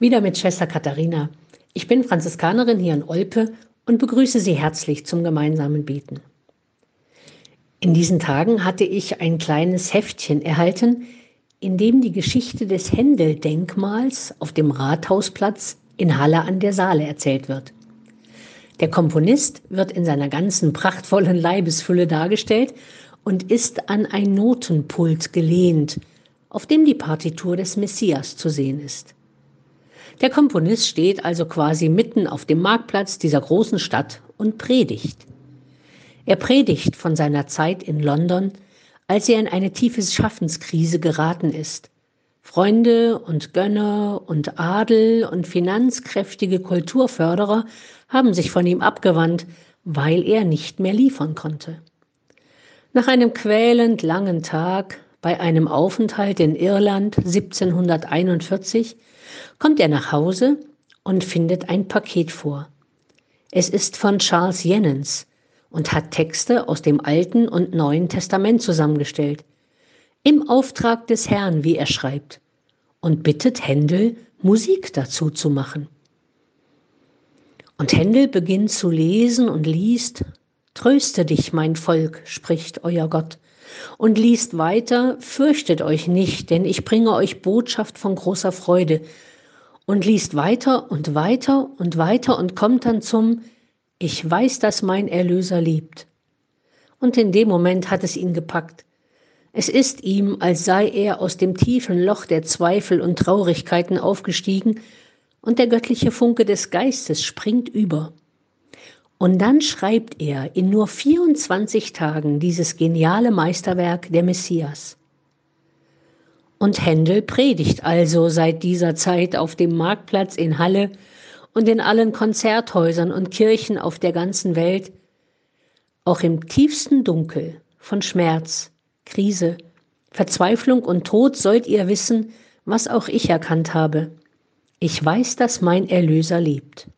Wieder mit Schwester Katharina. Ich bin Franziskanerin hier in Olpe und begrüße Sie herzlich zum gemeinsamen Beten. In diesen Tagen hatte ich ein kleines Heftchen erhalten, in dem die Geschichte des Händel-Denkmals auf dem Rathausplatz in Halle an der Saale erzählt wird. Der Komponist wird in seiner ganzen prachtvollen Leibesfülle dargestellt und ist an ein Notenpult gelehnt, auf dem die Partitur des Messias zu sehen ist. Der Komponist steht also quasi mitten auf dem Marktplatz dieser großen Stadt und predigt. Er predigt von seiner Zeit in London, als er in eine tiefe Schaffenskrise geraten ist. Freunde und Gönner und Adel und finanzkräftige Kulturförderer haben sich von ihm abgewandt, weil er nicht mehr liefern konnte. Nach einem quälend langen Tag bei einem Aufenthalt in Irland 1741 kommt er nach Hause und findet ein Paket vor. Es ist von Charles Jennens und hat Texte aus dem Alten und Neuen Testament zusammengestellt. Im Auftrag des Herrn, wie er schreibt, und bittet Händel, Musik dazu zu machen. Und Händel beginnt zu lesen und liest, Tröste dich, mein Volk, spricht euer Gott, und liest weiter, fürchtet euch nicht, denn ich bringe euch Botschaft von großer Freude, und liest weiter und weiter und weiter und kommt dann zum Ich weiß, dass mein Erlöser liebt. Und in dem Moment hat es ihn gepackt. Es ist ihm, als sei er aus dem tiefen Loch der Zweifel und Traurigkeiten aufgestiegen, und der göttliche Funke des Geistes springt über. Und dann schreibt er in nur 24 Tagen dieses geniale Meisterwerk der Messias. Und Händel predigt also seit dieser Zeit auf dem Marktplatz in Halle und in allen Konzerthäusern und Kirchen auf der ganzen Welt. Auch im tiefsten Dunkel von Schmerz, Krise, Verzweiflung und Tod sollt ihr wissen, was auch ich erkannt habe. Ich weiß, dass mein Erlöser lebt.